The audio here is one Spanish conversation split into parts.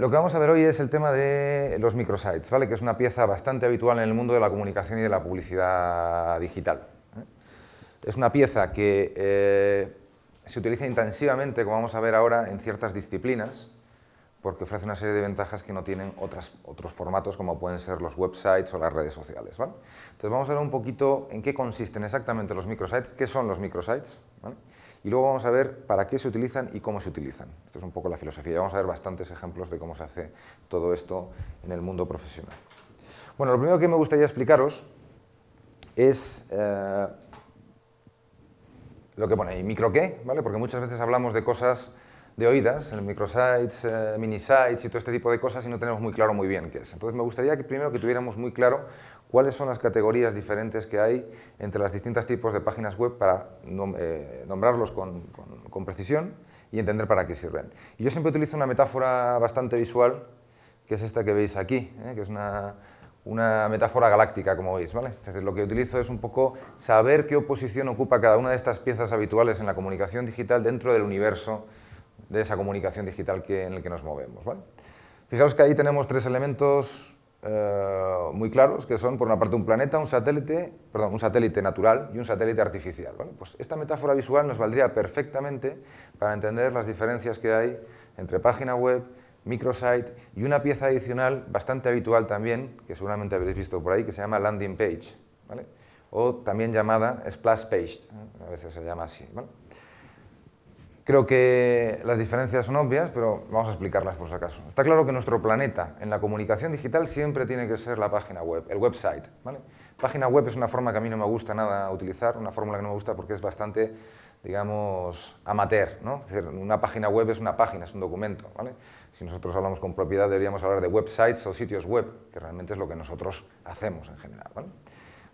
Lo que vamos a ver hoy es el tema de los microsites, ¿vale? que es una pieza bastante habitual en el mundo de la comunicación y de la publicidad digital. ¿eh? Es una pieza que eh, se utiliza intensivamente, como vamos a ver ahora, en ciertas disciplinas, porque ofrece una serie de ventajas que no tienen otras, otros formatos como pueden ser los websites o las redes sociales. Entonces vamos a ver un poquito en qué consisten exactamente los microsites, qué son los microsites. Y luego vamos a ver para qué se utilizan y cómo se utilizan. Esto es un poco la filosofía. Vamos a ver bastantes ejemplos de cómo se hace todo esto en el mundo profesional. Bueno, lo primero que me gustaría explicaros es eh, lo que pone ahí, micro qué, ¿vale? porque muchas veces hablamos de cosas de oídas, el microsites, eh, minisites y todo este tipo de cosas y no tenemos muy claro muy bien qué es. Entonces me gustaría que primero que tuviéramos muy claro cuáles son las categorías diferentes que hay entre los distintos tipos de páginas web para eh, nombrarlos con, precisión y entender para qué sirven. Y yo siempre utilizo una metáfora bastante visual, que es esta que veis aquí, ¿eh? que es una, metáfora galáctica, como veis. ¿vale? lo que utilizo es un poco saber qué oposición ocupa cada una de estas piezas habituales en la comunicación digital dentro del universo de esa comunicación digital que, en el que nos movemos. ¿vale? Que ahí tenemos tres elementos eh, muy claros, que son por una parte un planeta, un satélite, perdón, un satélite natural y un satélite artificial. Pues esta metáfora visual nos valdría perfectamente para entender las diferencias que hay entre página web, microsite y una pieza adicional bastante habitual también, que seguramente habréis visto por ahí, que se llama landing page, ¿vale? o también llamada splash page, ¿eh? a veces se llama así. Creo que las diferencias son obvias, pero vamos a explicarlas por si acaso. Está claro que nuestro planeta en la comunicación digital siempre tiene que ser la página web, el website. ¿vale? Página web es una forma que a mí no me gusta nada utilizar, una fórmula que no me gusta porque es bastante, digamos, amateur. ¿no? Es decir, una página web es una página, es un documento. ¿vale? Si nosotros hablamos con propiedad deberíamos hablar de websites o sitios web, que realmente es lo que nosotros hacemos en general. ¿vale?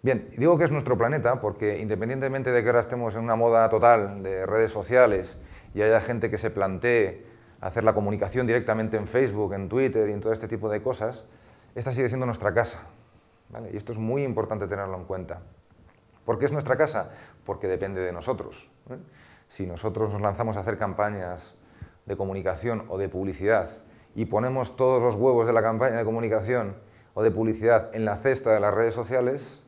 Bien, digo que es nuestro planeta porque independientemente de que ahora estemos en una moda total de redes sociales y haya gente que se plantee hacer la comunicación directamente en Facebook, en Twitter y en todo este tipo de cosas, esta sigue siendo nuestra casa. Y esto es muy importante tenerlo en cuenta. ¿Por qué es nuestra casa? Porque depende de nosotros. ¿eh? Si nosotros nos lanzamos a hacer campañas de comunicación o de publicidad y ponemos todos los huevos de la campaña de comunicación o de publicidad en la cesta de las redes sociales,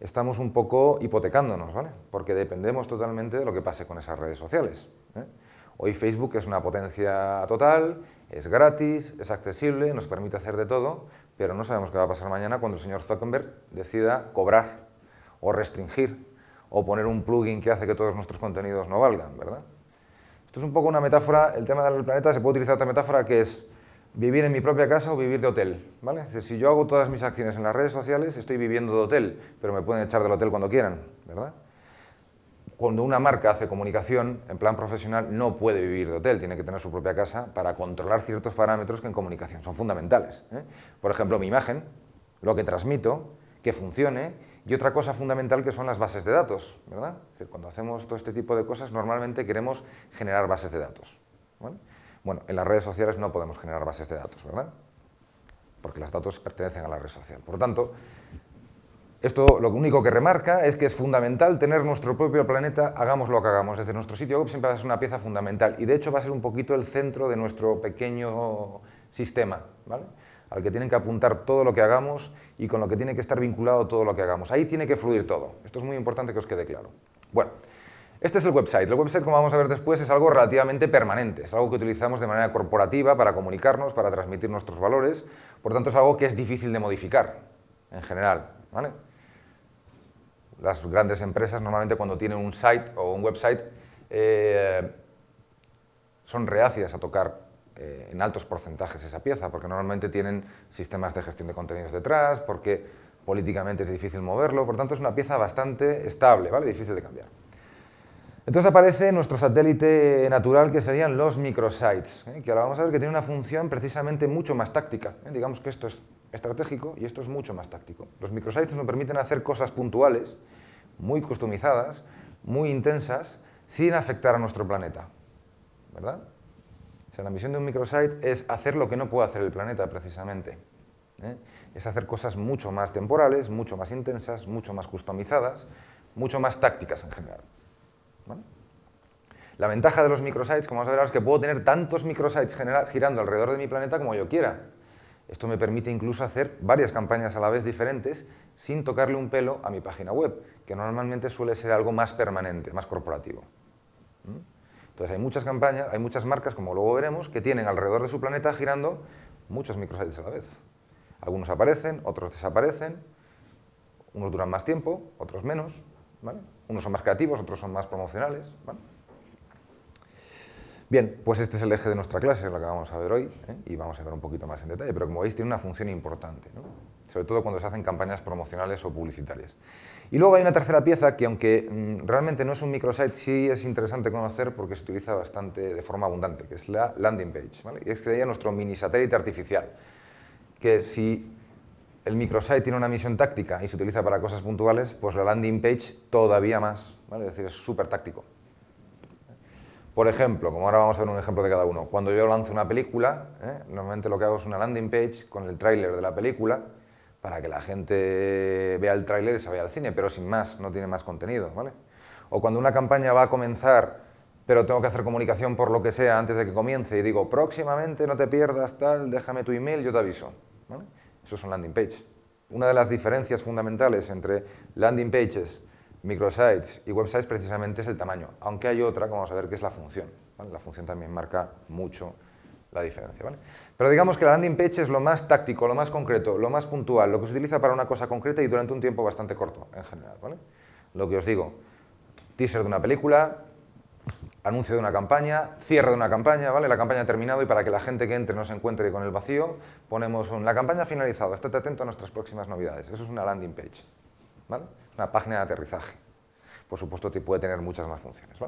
estamos un poco hipotecándonos, ¿vale? Porque dependemos totalmente de lo que pase con esas redes sociales. ¿eh? Hoy Facebook es una potencia total, es gratis, es accesible, nos permite hacer de todo, pero no sabemos qué va a pasar mañana cuando el señor Zuckerberg decida cobrar o restringir o poner un plugin que hace que todos nuestros contenidos no valgan, ¿verdad? Esto es un poco una metáfora, el tema del planeta se puede utilizar otra metáfora que es vivir en mi propia casa o vivir de hotel. ¿vale? si yo hago todas mis acciones en las redes sociales, estoy viviendo de hotel, pero me pueden echar del hotel cuando quieran. ¿verdad? Cuando una marca hace comunicación en plan profesional, no puede vivir de hotel, tiene que tener su propia casa para controlar ciertos parámetros que en comunicación son fundamentales. ¿eh? Por ejemplo, mi imagen, lo que transmito, que funcione, y otra cosa fundamental que son las bases de datos. ¿verdad? cuando hacemos todo este tipo de cosas, normalmente queremos generar bases de datos. Bueno, en las redes sociales no podemos generar bases de datos, ¿verdad? Porque los datos pertenecen a la red social. Por lo tanto, esto lo único que remarca es que es fundamental tener nuestro propio planeta, hagamos lo que hagamos. Desde nuestro sitio web siempre va a ser una pieza fundamental y de hecho va a ser un poquito el centro de nuestro pequeño sistema, ¿vale? al que tienen que apuntar todo lo que hagamos y con lo que tiene que estar vinculado todo lo que hagamos. Ahí tiene que fluir todo. Esto es muy importante que os quede claro. Bueno, este es el website. El website, como vamos a ver después, es algo relativamente permanente, es algo que utilizamos de manera corporativa para comunicarnos, para transmitir nuestros valores, por tanto es algo que es difícil de modificar, en general. Las grandes empresas normalmente cuando tienen un site o un website eh, son reacias a tocar eh, en altos porcentajes esa pieza, porque normalmente tienen sistemas de gestión de contenidos detrás, porque políticamente es difícil moverlo, por tanto es una pieza bastante estable, ¿vale? difícil de cambiar. Entonces aparece nuestro satélite natural que serían los microsites, ¿eh? que ahora vamos a ver que tiene una función precisamente mucho más táctica. ¿eh? Digamos que esto es estratégico y esto es mucho más táctico. Los microsites nos permiten hacer cosas puntuales, muy customizadas, muy intensas, sin afectar a nuestro planeta. ¿Verdad? O sea, la misión de un microsite es hacer lo que no puede hacer el planeta precisamente. ¿eh? Es hacer cosas mucho más temporales, mucho más intensas, mucho más customizadas, mucho más tácticas en general. La ventaja de los microsites, como vamos a ver ahora, es que puedo tener tantos microsites girando alrededor de mi planeta como yo quiera. Esto me permite incluso hacer varias campañas a la vez diferentes sin tocarle un pelo a mi página web, que normalmente suele ser algo más permanente, más corporativo. Entonces hay muchas campañas, hay muchas marcas, como luego veremos, que tienen alrededor de su planeta girando muchos microsites a la vez. Algunos aparecen, otros desaparecen, unos duran más tiempo, otros menos, unos son más creativos, otros son más promocionales. Bien, pues este es el eje de nuestra clase, lo que vamos a ver hoy, ¿eh? y vamos a ver un poquito más en detalle, pero como veis tiene una función importante, sobre todo cuando se hacen campañas promocionales o publicitarias. Y luego hay una tercera pieza que, aunque mm, realmente no es un microsite, sí es interesante conocer porque se utiliza bastante de forma abundante, que es la landing page, y es que sería nuestro mini satélite artificial, que si el microsite tiene una misión táctica y se utiliza para cosas puntuales, pues la landing page todavía más, es decir, es súper táctico. Por ejemplo, como ahora vamos a ver un ejemplo de cada uno, cuando yo lanzo una película, ¿eh? normalmente lo que hago es una landing page con el tráiler de la película para que la gente vea el tráiler y se vaya al cine, pero sin más, no tiene más contenido, ¿vale? O cuando una campaña va a comenzar, pero tengo que hacer comunicación por lo que sea antes de que comience y digo, próximamente no te pierdas tal, déjame tu email, yo te aviso, ¿vale? Eso son landing pages. Una de las diferencias fundamentales entre landing pages microsites y websites precisamente es el tamaño, aunque hay otra, como vamos a ver, que es la función. La función también marca mucho la diferencia. ¿vale? Pero digamos que la landing page es lo más táctico, lo más concreto, lo más puntual, lo que se utiliza para una cosa concreta y durante un tiempo bastante corto en general. Lo que os digo, teaser de una película, anuncio de una campaña, cierre de una campaña, ¿vale? La campaña ha terminado y para que la gente que entre no se encuentre con el vacío, ponemos la campaña ha finalizado, estate atento a nuestras próximas novedades. Eso es una landing page, ¿vale? una página de aterrizaje. Por supuesto, puede tener muchas más funciones.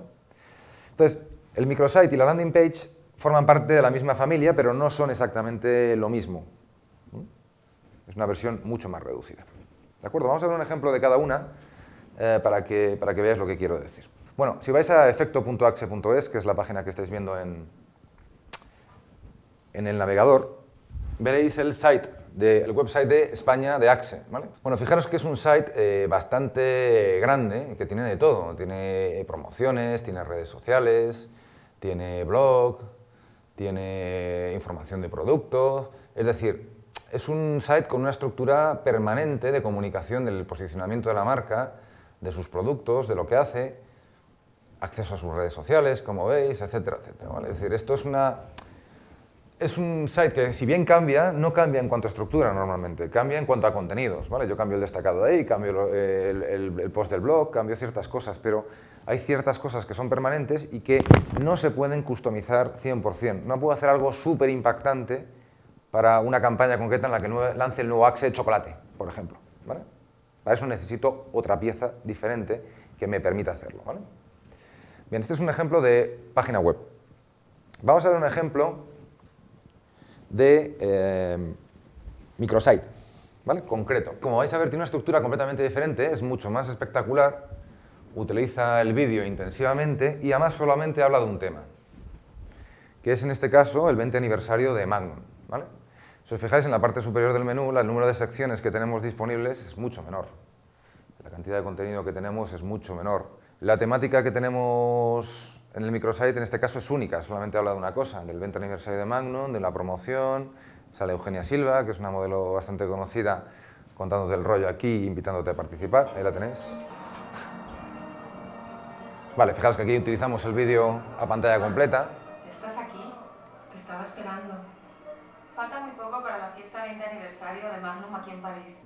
Entonces, el microsite y la landing page forman parte de la misma familia, pero no son exactamente lo mismo. Es una versión mucho más reducida. ¿De acuerdo? Vamos a ver un ejemplo de cada una eh, para, que, para que veáis lo que quiero decir. Bueno, si vais a efecto.axe.es, que es la página que estáis viendo en, en el navegador, veréis el site del website de España de Axe. Bueno, fijaros que es un site eh, bastante grande, que tiene de todo. Tiene promociones, tiene redes sociales, tiene blog, tiene información de productos. Es decir, es un site con una estructura permanente de comunicación del posicionamiento de la marca, de sus productos, de lo que hace, acceso a sus redes sociales, como veis, etcétera, etcétera. Es decir, esto es una es un site que si bien cambia, no cambia en cuanto a estructura normalmente, cambia en cuanto a contenidos. ¿vale? Yo cambio el destacado de ahí, cambio el, post del blog, cambio ciertas cosas, pero hay ciertas cosas que son permanentes y que no se pueden customizar 100%. No puedo hacer algo súper impactante para una campaña concreta en la que lance el nuevo Axe de chocolate, por ejemplo. ¿vale? Para eso necesito otra pieza diferente que me permita hacerlo. ¿vale? Bien, este es un ejemplo de página web. Vamos a ver un ejemplo de eh, microsite, ¿vale? Concreto. Como vais a ver, tiene una estructura completamente diferente, es mucho más espectacular, utiliza el vídeo intensivamente y además solamente habla de un tema, que es en este caso el 20 aniversario de Magnum, ¿vale? Si os fijáis en la parte superior del menú, el número de secciones que tenemos disponibles es mucho menor. La cantidad de contenido que tenemos es mucho menor. La temática que tenemos en el microsite en este caso es única, solamente habla de una cosa, del 20 aniversario de Magnum, de la promoción, sale Eugenia Silva, que es una modelo bastante conocida, contándote el rollo aquí, invitándote a participar, ahí la tenéis. Vale, fijaos que aquí utilizamos el vídeo a pantalla completa. Estás aquí, te estaba esperando. Falta muy poco para la fiesta 20 aniversario de Magnum aquí en París.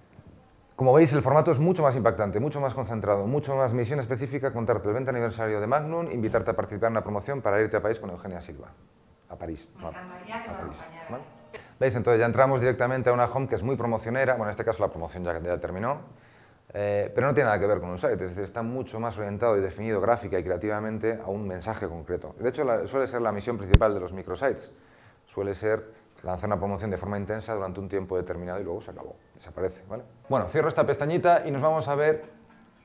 Como veis, el formato es mucho más impactante, mucho más concentrado, mucho más misión específica, contarte el 20 aniversario de Magnum, invitarte a participar en una promoción para irte a París con Eugenia Silva. A París. Que a París. ¿Veis? Entonces ya entramos directamente a una home que es muy promocionera, bueno, en este caso la promoción ya, ya terminó, eh, pero no tiene nada que ver con un site, es decir, está mucho más orientado y definido gráfica y creativamente a un mensaje concreto. De hecho, suele ser la misión principal de los microsites, suele ser lanzar una promoción de forma intensa durante un tiempo determinado y luego se acabó, desaparece. ¿vale? Bueno, cierro esta pestañita y nos vamos a ver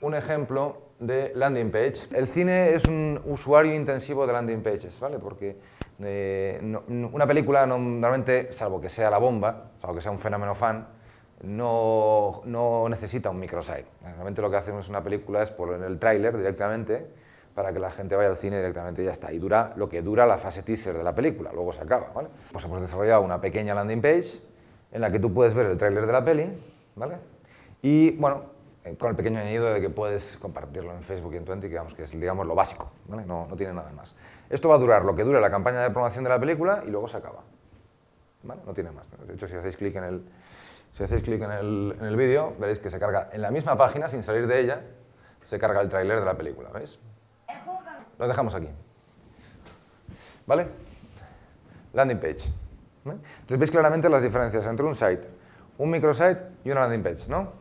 un ejemplo de landing page. El cine es un usuario intensivo de landing pages, ¿vale? porque eh, una película normalmente, salvo que sea la bomba, salvo que sea un fenómeno fan, no, no necesita un microsite. Normalmente lo que hacemos en una película es poner el tráiler directamente, para que la gente vaya al cine directamente y ya está. Y dura lo que dura la fase teaser de la película, luego se acaba. Pues hemos desarrollado una pequeña landing page en la que tú puedes ver el tráiler de la peli, ¿vale? Y, bueno, eh, con el pequeño añadido de que puedes compartirlo en Facebook y en Twenty, que, digamos, que es digamos, lo básico, ¿vale? no, no tiene nada más. Esto va a durar lo que dure la campaña de promoción de la película y luego se acaba. ¿Vale? No tiene más. De hecho, si hacéis clic en el, si hacéis clic en el, en el vídeo, veréis que se carga en la misma página, sin salir de ella, se carga el tráiler de la película, ¿veis? Lo dejamos aquí. ¿Vale? Landing page. Entonces veis claramente las diferencias entre un site, un microsite y una landing page, ¿no?